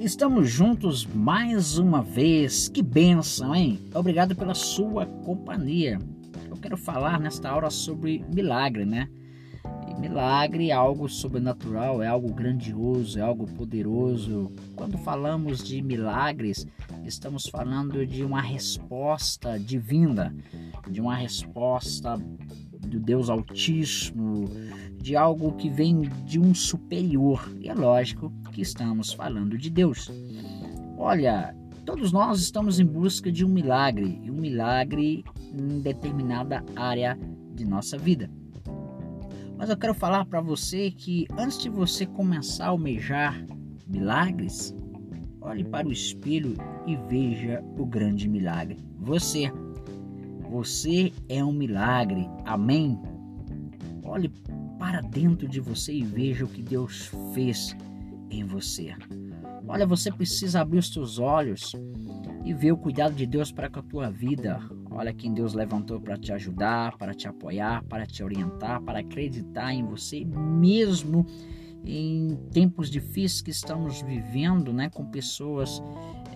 Estamos juntos mais uma vez. Que benção, hein? Obrigado pela sua companhia. Eu quero falar nesta hora sobre milagre, né? Milagre é algo sobrenatural, é algo grandioso, é algo poderoso. Quando falamos de milagres, estamos falando de uma resposta divina, de uma resposta do Deus Altíssimo, de algo que vem de um superior. E é lógico que estamos falando de Deus. Olha, todos nós estamos em busca de um milagre, e um milagre em determinada área de nossa vida. Mas eu quero falar para você que antes de você começar a almejar milagres, olhe para o espelho e veja o grande milagre. Você você é um milagre. Amém? Olhe para dentro de você e veja o que Deus fez em você. Olha, você precisa abrir os seus olhos e ver o cuidado de Deus para com a tua vida. Olha quem Deus levantou para te ajudar, para te apoiar, para te orientar, para acreditar em você, mesmo em tempos difíceis que estamos vivendo, né, com pessoas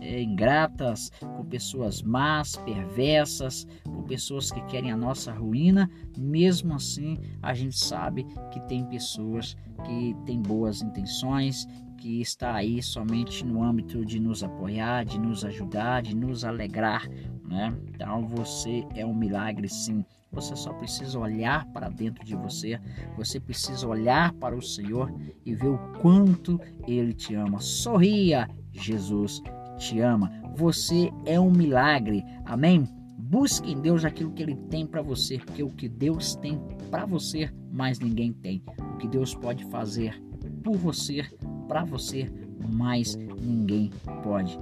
é, ingratas, com pessoas más, perversas, com pessoas que querem a nossa ruína, mesmo assim a gente sabe que tem pessoas que têm boas intenções, que está aí somente no âmbito de nos apoiar, de nos ajudar, de nos alegrar, né? Então você é um milagre sim. Você só precisa olhar para dentro de você, você precisa olhar para o Senhor e ver o quanto Ele te ama. Sorria, Jesus te ama. Você é um milagre. Amém? Busque em Deus aquilo que Ele tem para você, porque o que Deus tem para você, mais ninguém tem. O que Deus pode fazer por você, para você, mais ninguém pode.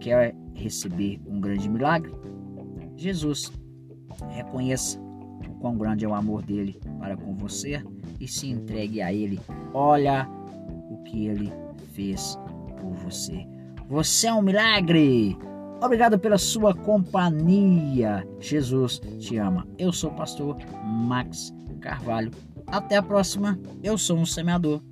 Quer receber um grande milagre? Jesus, reconheça o quão grande é o amor dele para com você e se entregue a ele. Olha o que ele fez por você. Você é um milagre! Obrigado pela sua companhia. Jesus te ama. Eu sou o pastor Max Carvalho. Até a próxima. Eu sou um semeador